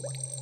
What?